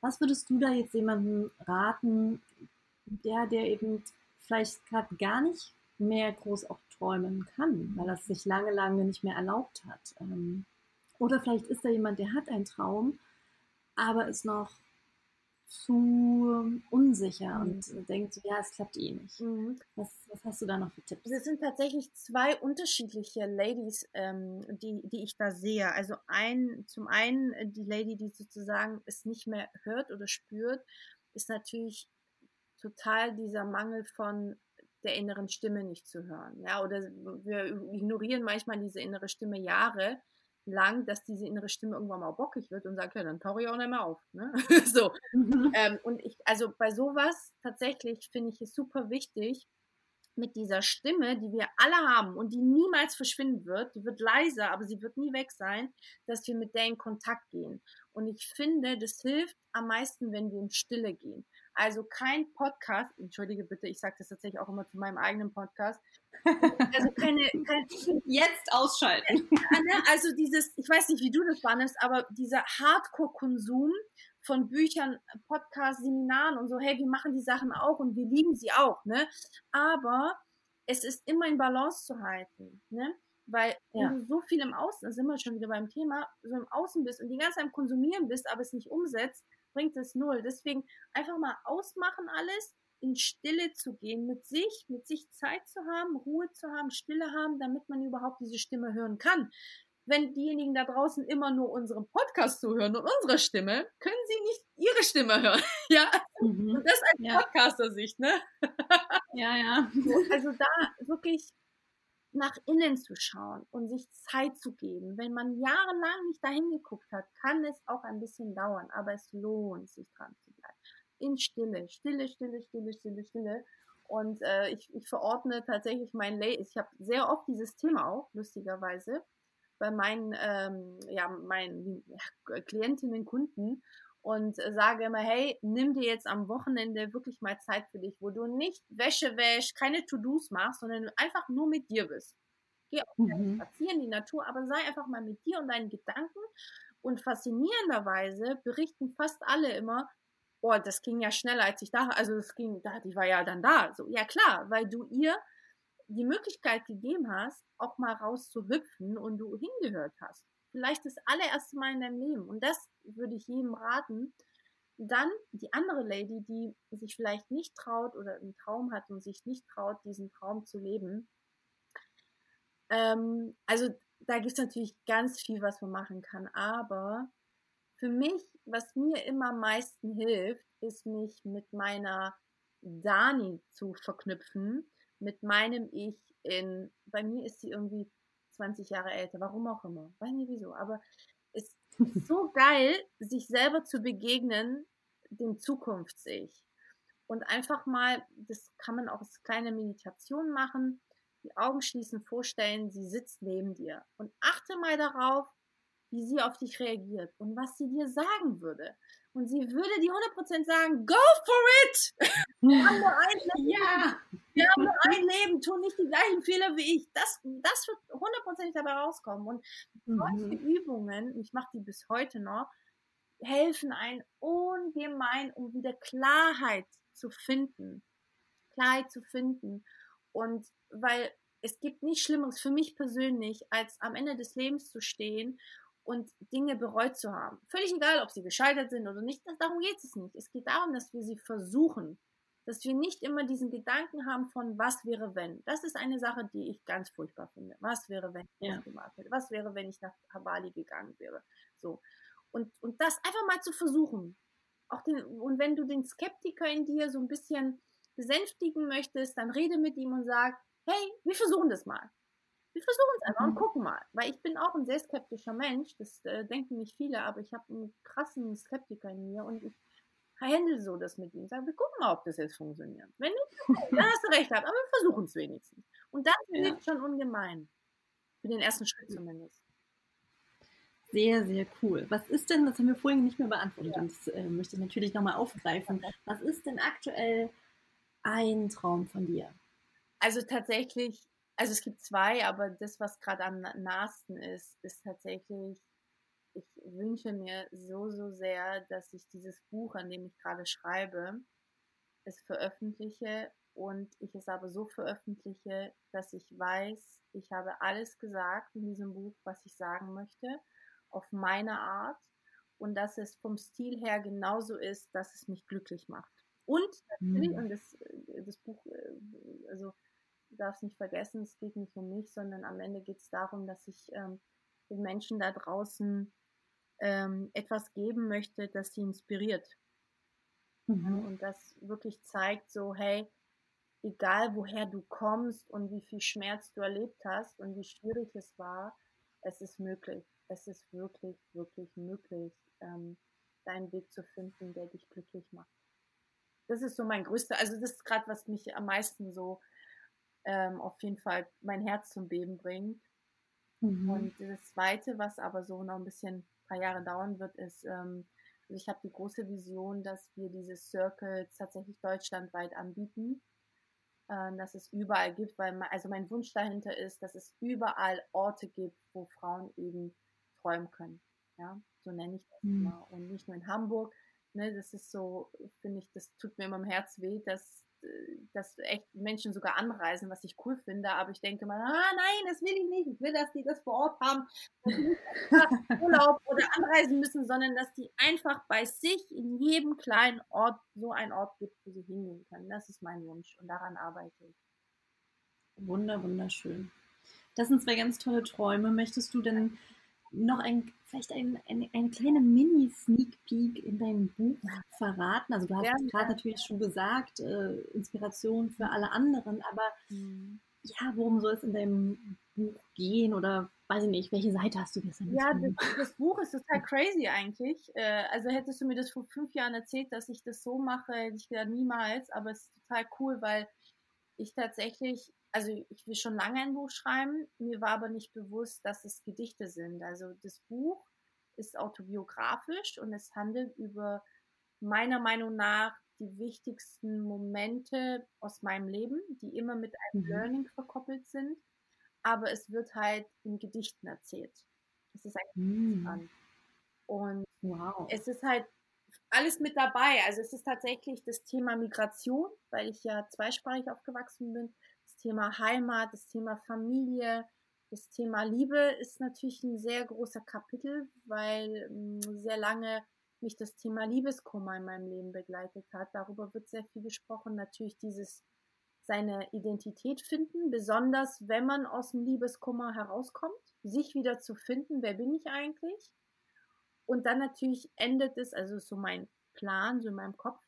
Was würdest du da jetzt jemandem raten, der, der eben vielleicht gerade gar nicht mehr groß auch träumen kann, weil er es sich lange, lange nicht mehr erlaubt hat? Ähm, oder vielleicht ist da jemand, der hat einen Traum, aber ist noch zu unsicher mhm. und denkt so, ja, es klappt eh nicht. Mhm. Was, was, hast du da noch für Tipps? Das sind tatsächlich zwei unterschiedliche Ladies, ähm, die, die ich da sehe. Also ein, zum einen äh, die Lady, die sozusagen es nicht mehr hört oder spürt, ist natürlich total dieser Mangel von der inneren Stimme nicht zu hören. Ja, oder wir ignorieren manchmal diese innere Stimme Jahre lang, dass diese innere Stimme irgendwann mal bockig wird und sagt, ja, dann tauche ich auch nicht mehr auf. Ne? so. Mhm. Ähm, und ich, also bei sowas tatsächlich finde ich es super wichtig, mit dieser Stimme, die wir alle haben und die niemals verschwinden wird, die wird leiser, aber sie wird nie weg sein, dass wir mit der in Kontakt gehen. Und ich finde, das hilft am meisten, wenn wir in Stille gehen. Also kein Podcast, entschuldige bitte, ich sage das tatsächlich auch immer zu meinem eigenen Podcast. Also keine, kein, jetzt ausschalten. Ne, also dieses, ich weiß nicht, wie du das wahrnimmst, aber dieser Hardcore-Konsum von Büchern, Podcasts, Seminaren und so, hey, wir machen die Sachen auch und wir lieben sie auch, ne? Aber es ist immer in Balance zu halten, ne? Weil ja. wenn du so viel im Außen, da sind wir schon wieder beim Thema, so im Außen bist und die ganze Zeit am Konsumieren bist, aber es nicht umsetzt, bringt es null. Deswegen einfach mal ausmachen alles, in Stille zu gehen, mit sich, mit sich Zeit zu haben, Ruhe zu haben, Stille haben, damit man überhaupt diese Stimme hören kann. Wenn diejenigen da draußen immer nur unserem Podcast zuhören und unsere Stimme, können sie nicht ihre Stimme hören. ja. Mhm. Und das als ja. Podcaster-Sicht, ne? ja, ja. Also da wirklich nach innen zu schauen und sich Zeit zu geben. Wenn man jahrelang nicht dahin geguckt hat, kann es auch ein bisschen dauern, aber es lohnt sich dran zu bleiben. In Stille, Stille, Stille, Stille, Stille, Stille. Und äh, ich, ich verordne tatsächlich mein Lay. Ich habe sehr oft dieses Thema auch, lustigerweise, bei meinen, ähm, ja, meinen ja, Klientinnen, Kunden und sage immer, hey, nimm dir jetzt am Wochenende wirklich mal Zeit für dich, wo du nicht Wäsche wäschst, keine To-Dos machst, sondern einfach nur mit dir bist. Geh auch mhm. spazieren, die Natur, aber sei einfach mal mit dir und deinen Gedanken. Und faszinierenderweise berichten fast alle immer, boah, das ging ja schneller, als ich dachte. Also das ging, die war ja dann da. So, ja klar, weil du ihr die Möglichkeit gegeben hast, auch mal rauszuhüpfen und du hingehört hast vielleicht das allererste Mal in deinem Leben. Und das würde ich jedem raten. Dann die andere Lady, die sich vielleicht nicht traut oder einen Traum hat und sich nicht traut, diesen Traum zu leben. Ähm, also da gibt es natürlich ganz viel, was man machen kann. Aber für mich, was mir immer am meisten hilft, ist mich mit meiner Dani zu verknüpfen, mit meinem Ich in, bei mir ist sie irgendwie 20 Jahre älter, warum auch immer. Weiß nicht wieso, aber es ist so geil, sich selber zu begegnen, dem Zukunfts-Ich. Und einfach mal, das kann man auch als kleine Meditation machen, die Augen schließen, vorstellen, sie sitzt neben dir und achte mal darauf, wie sie auf dich reagiert und was sie dir sagen würde. Und sie würde dir 100% sagen, go for it! ja! Wir haben nur ein Leben, tu nicht die gleichen Fehler wie ich. Das, das wird hundertprozentig dabei rauskommen. Und solche mhm. Übungen, ich mache die bis heute noch, helfen einen ungemein, um wieder Klarheit zu finden. Klarheit zu finden. Und weil es gibt nichts Schlimmeres für mich persönlich, als am Ende des Lebens zu stehen und Dinge bereut zu haben. Völlig egal, ob sie gescheitert sind oder nicht, darum geht es nicht. Es geht darum, dass wir sie versuchen. Dass wir nicht immer diesen Gedanken haben von, was wäre, wenn. Das ist eine Sache, die ich ganz furchtbar finde. Was wäre, wenn ich ja. das gemacht hätte? Was wäre, wenn ich nach Hawaii gegangen wäre? So. Und, und das einfach mal zu versuchen. Auch den, und wenn du den Skeptiker in dir so ein bisschen besänftigen möchtest, dann rede mit ihm und sag, hey, wir versuchen das mal. Wir versuchen es einfach mhm. und gucken mal. Weil ich bin auch ein sehr skeptischer Mensch. Das äh, denken nicht viele, aber ich habe einen krassen Skeptiker in mir und ich handle so das mit ihm. Sage, wir gucken mal, ob das jetzt funktioniert. Wenn nicht, dann hast du recht gehabt, aber wir versuchen es wenigstens. Und das ja. hilft schon ungemein. Für den ersten Schritt zumindest. Sehr, sehr cool. Was ist denn, das haben wir vorhin nicht mehr beantwortet, ja. und das äh, möchte ich natürlich nochmal aufgreifen. Was ist denn aktuell ein Traum von dir? Also tatsächlich, also es gibt zwei, aber das, was gerade am nahesten ist, ist tatsächlich, ich wünsche mir so, so sehr, dass ich dieses Buch, an dem ich gerade schreibe, es veröffentliche und ich es aber so veröffentliche, dass ich weiß, ich habe alles gesagt in diesem Buch, was ich sagen möchte auf meine Art und dass es vom Stil her genauso ist, dass es mich glücklich macht. Und natürlich, mhm. und das, äh, das Buch, äh, also du darfst nicht vergessen, es geht nicht um mich, sondern am Ende geht es darum, dass ich ähm, den Menschen da draußen ähm, etwas geben möchte, das sie inspiriert. Mhm. Und das wirklich zeigt so, hey, egal woher du kommst und wie viel Schmerz du erlebt hast und wie schwierig es war, es ist möglich es ist wirklich, wirklich möglich, ähm, deinen Weg zu finden, der dich glücklich macht. Das ist so mein größter, also das ist gerade, was mich am meisten so ähm, auf jeden Fall mein Herz zum Beben bringt. Mhm. Und das Zweite, was aber so noch ein bisschen ein paar Jahre dauern wird, ist, ähm, also ich habe die große Vision, dass wir diese Circles tatsächlich deutschlandweit anbieten äh, dass es überall gibt, weil also mein Wunsch dahinter ist, dass es überall Orte gibt, wo Frauen eben träumen können. Ja, so nenne ich das mhm. immer. Und nicht nur in Hamburg. Ne, das ist so, finde ich, das tut mir immer im Herz weh, dass, dass echt Menschen sogar anreisen, was ich cool finde. Aber ich denke mal, ah nein, das will ich nicht. Ich will, dass die das vor Ort haben, dass die nicht Urlaub oder anreisen müssen, sondern dass die einfach bei sich in jedem kleinen Ort so einen Ort gibt, wo sie hingehen können. Das ist mein Wunsch und daran arbeite ich. Wunder, wunderschön. Das sind zwei ganz tolle Träume. Möchtest du denn noch ein, vielleicht ein, ein, eine kleine Mini-Sneak Peek in dein Buch verraten? Also du hast ja, gerade natürlich schon gesagt, äh, Inspiration für alle anderen, aber mhm. ja, worum soll es in deinem Buch gehen oder weiß ich nicht, welche Seite hast du gestern Ja, das, das, Buch ist total crazy eigentlich. Äh, also hättest du mir das vor fünf Jahren erzählt, dass ich das so mache, hätte ich gedacht, niemals, aber es ist total cool, weil ich tatsächlich also ich will schon lange ein Buch schreiben, mir war aber nicht bewusst, dass es Gedichte sind. Also das Buch ist autobiografisch und es handelt über meiner Meinung nach die wichtigsten Momente aus meinem Leben, die immer mit einem mhm. Learning verkoppelt sind. Aber es wird halt in Gedichten erzählt. Es ist ein mhm. Und wow. es ist halt alles mit dabei. Also es ist tatsächlich das Thema Migration, weil ich ja zweisprachig aufgewachsen bin. Thema Heimat, das Thema Familie, das Thema Liebe ist natürlich ein sehr großer Kapitel, weil mh, hm, sehr lange mich das Thema Liebeskummer in meinem Leben begleitet hat. Darüber wird sehr viel gesprochen. Natürlich dieses seine Identität finden, besonders wenn man aus dem Liebeskummer herauskommt, sich wieder zu finden, wer bin ich eigentlich? Und dann natürlich endet es, also so mein Plan, so in meinem Kopf,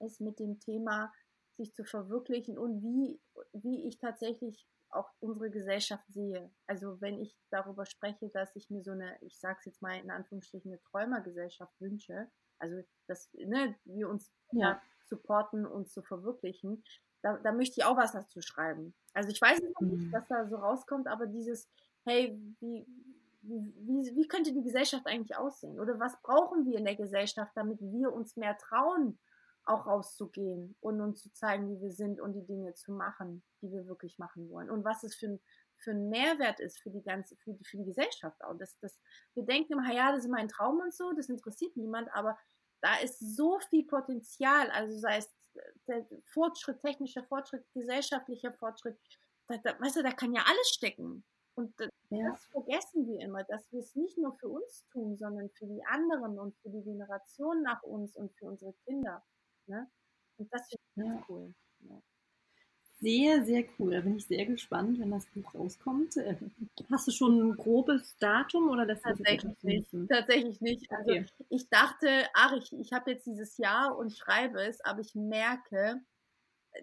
ist mit dem Thema sich zu verwirklichen und wie, wie ich tatsächlich auch unsere Gesellschaft sehe. Also wenn ich darüber spreche, dass ich mir so eine, ich sage es jetzt mal in Anführungsstrichen, eine Träumergesellschaft wünsche, also dass ne, wir uns ja. supporten, uns zu verwirklichen, da, da möchte ich auch was dazu schreiben. Also ich weiß nicht, mhm. was da so rauskommt, aber dieses, hey, wie, wie, wie könnte die Gesellschaft eigentlich aussehen? Oder was brauchen wir in der Gesellschaft, damit wir uns mehr trauen, auch rauszugehen und uns zu zeigen, wie wir sind und die Dinge zu machen, die wir wirklich machen wollen. Und was es für ein, für ein Mehrwert ist für die ganze, für die, für die Gesellschaft auch. Das, das, wir denken immer, ja, das ist mein Traum und so, das interessiert niemand, aber da ist so viel Potenzial, also sei es der Fortschritt, technischer Fortschritt, gesellschaftlicher Fortschritt, da, da, weißt du, da kann ja alles stecken. Und das ja. vergessen wir immer, dass wir es nicht nur für uns tun, sondern für die anderen und für die Generation nach uns und für unsere Kinder. Ne? Und das finde ich ja. cool. Ja. Sehr, sehr cool. Da bin ich sehr gespannt, wenn das Buch rauskommt. Hast du schon ein grobes Datum oder das Tatsächlich nicht. Tatsächlich nicht. Also okay. ich dachte, ach, ich, ich habe jetzt dieses Jahr und schreibe es, aber ich merke,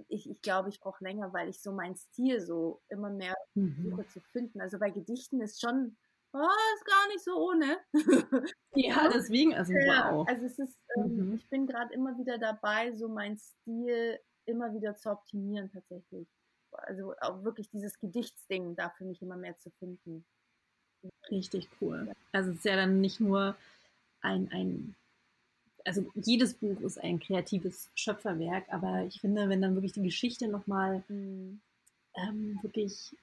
ich, ich glaube, ich brauche länger, weil ich so mein Stil so immer mehr mhm. suche zu finden. Also bei Gedichten ist schon, oh, ist gar nicht so ohne. ja, deswegen, also ja, wow. Also es ist, ähm, mhm. ich bin gerade immer wieder dabei, so mein Stil immer wieder zu optimieren tatsächlich. Also auch wirklich dieses Gedichtsding da für mich immer mehr zu finden. Richtig cool. Also es ist ja dann nicht nur ein, ein also jedes Buch ist ein kreatives Schöpferwerk, aber ich finde, wenn dann wirklich die Geschichte nochmal mhm. ähm, wirklich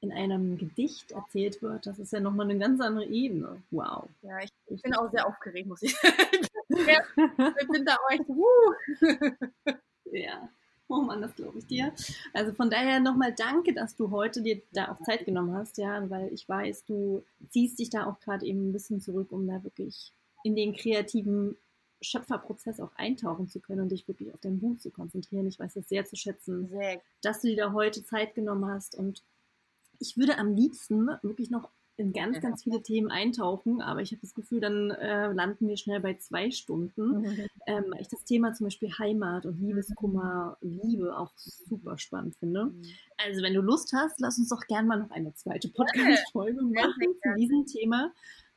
in einem Gedicht erzählt wird, das ist ja nochmal eine ganz andere Ebene. Wow. Ja, ich, ich bin auch sehr aufgeregt, muss ich sagen. ich bin da echt, uh. Ja. Oh Mann, das glaube ich dir. Also von daher nochmal danke, dass du heute dir da auch Zeit genommen hast, ja, weil ich weiß, du ziehst dich da auch gerade eben ein bisschen zurück, um da wirklich in den kreativen Schöpferprozess auch eintauchen zu können und dich wirklich auf dein Buch zu konzentrieren. Ich weiß das sehr zu schätzen, sehr. dass du dir da heute Zeit genommen hast. Und ich würde am liebsten wirklich noch in ganz, ganz viele Themen eintauchen, aber ich habe das Gefühl, dann äh, landen wir schnell bei zwei Stunden. Mhm. Ähm, ich das Thema zum Beispiel Heimat und Liebeskummer, Liebe auch super spannend finde. Mhm. Also wenn du Lust hast, lass uns doch gerne mal noch eine zweite Podcast-Folge machen zu diesem Thema.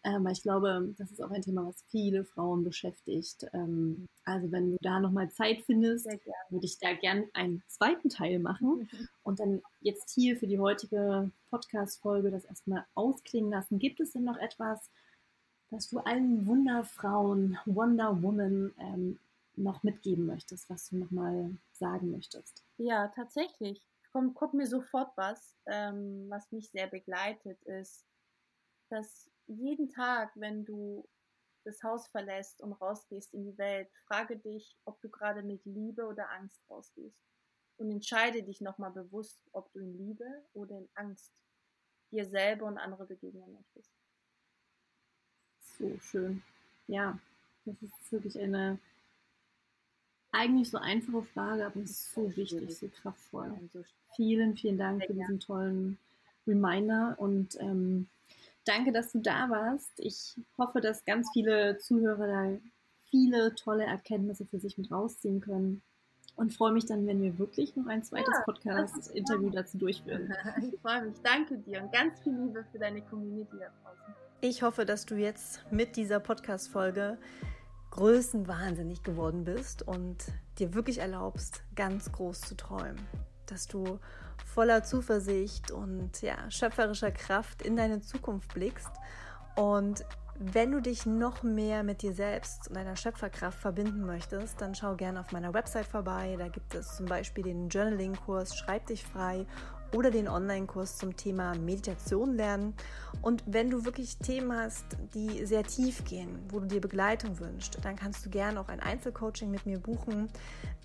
Ähm, ich glaube, das ist auch ein Thema, was viele Frauen beschäftigt. Ähm, also wenn du da nochmal Zeit findest, würde ich da gern einen zweiten Teil machen mhm. und dann jetzt hier für die heutige Podcast-Folge das erstmal ausklingen lassen. Gibt es denn noch etwas, was du allen Wunderfrauen, Wonder Woman ähm, noch mitgeben möchtest, was du nochmal sagen möchtest? Ja, tatsächlich. Kommt, kommt mir sofort was, ähm, was mich sehr begleitet, ist, dass jeden Tag, wenn du das Haus verlässt und rausgehst in die Welt, frage dich, ob du gerade mit Liebe oder Angst rausgehst. Und entscheide dich nochmal bewusst, ob du in Liebe oder in Angst dir selber und andere begegnen möchtest. So schön. Ja, das ist wirklich eine eigentlich so einfache Frage, aber es ist so wichtig, so kraftvoll. Vielen, vielen Dank für diesen tollen Reminder und ähm, Danke, dass du da warst. Ich hoffe, dass ganz viele Zuhörer da viele tolle Erkenntnisse für sich mit rausziehen können. Und freue mich dann, wenn wir wirklich noch ein zweites ja, Podcast-Interview dazu durchführen. Ich freue mich. Danke dir und ganz viel Liebe für deine Community da draußen. Ich hoffe, dass du jetzt mit dieser Podcast-Folge größenwahnsinnig geworden bist und dir wirklich erlaubst, ganz groß zu träumen. Dass du voller Zuversicht und ja, schöpferischer Kraft in deine Zukunft blickst. Und wenn du dich noch mehr mit dir selbst und deiner Schöpferkraft verbinden möchtest, dann schau gerne auf meiner Website vorbei. Da gibt es zum Beispiel den Journaling-Kurs Schreib dich frei oder den Online-Kurs zum Thema Meditation lernen. Und wenn du wirklich Themen hast, die sehr tief gehen, wo du dir Begleitung wünschst, dann kannst du gerne auch ein Einzelcoaching mit mir buchen.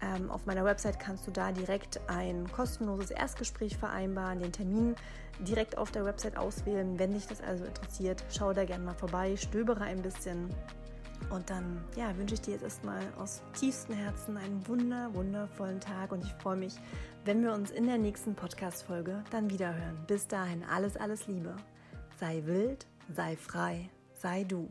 Ähm, auf meiner Website kannst du da direkt ein kostenloses Erstgespräch vereinbaren, den Termin direkt auf der Website auswählen. Wenn dich das also interessiert, schau da gerne mal vorbei, stöbere ein bisschen und dann ja, wünsche ich dir jetzt erstmal aus tiefstem Herzen einen wunder, wundervollen Tag und ich freue mich, wenn wir uns in der nächsten Podcast-Folge dann wieder hören. Bis dahin alles, alles Liebe. Sei wild, sei frei, sei du.